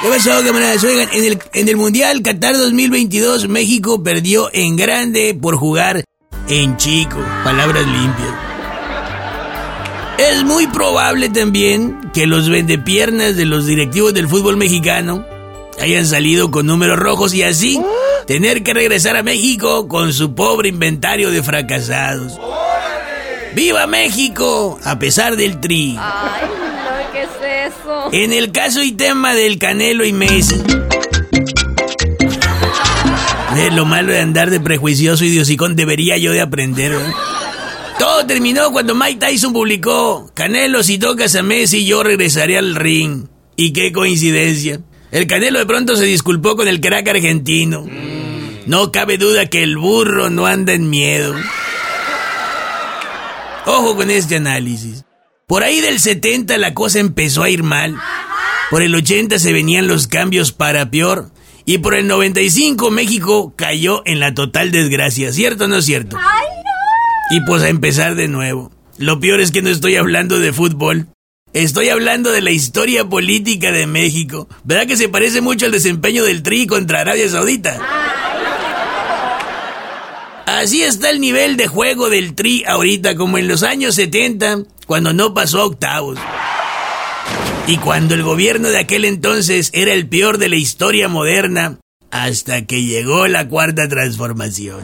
¿Qué pasó, camaradas? Oigan, en el, Mundial Qatar 2022, México perdió en grande por jugar en chico. Palabras limpias. Es muy probable también que los vendepiernas de los directivos del fútbol mexicano hayan salido con números rojos y así tener que regresar a México con su pobre inventario de fracasados. ¡Viva México! A pesar del tri. Ay, no, ¿qué En el caso y tema del Canelo y Messi. Lo malo de andar de prejuicioso y de debería yo de aprender. Todo terminó cuando Mike Tyson publicó, Canelo, si tocas a Messi, yo regresaré al ring. Y qué coincidencia. El Canelo de pronto se disculpó con el crack argentino. No cabe duda que el burro no anda en miedo. Ojo con este análisis. Por ahí del 70 la cosa empezó a ir mal. Por el 80 se venían los cambios para peor. Y por el 95 México cayó en la total desgracia. ¿Cierto o no es cierto? Y pues a empezar de nuevo. Lo peor es que no estoy hablando de fútbol. Estoy hablando de la historia política de México. ¿Verdad que se parece mucho al desempeño del Tri contra Arabia Saudita? Así está el nivel de juego del Tri ahorita, como en los años 70, cuando no pasó a octavos. Y cuando el gobierno de aquel entonces era el peor de la historia moderna, hasta que llegó la cuarta transformación.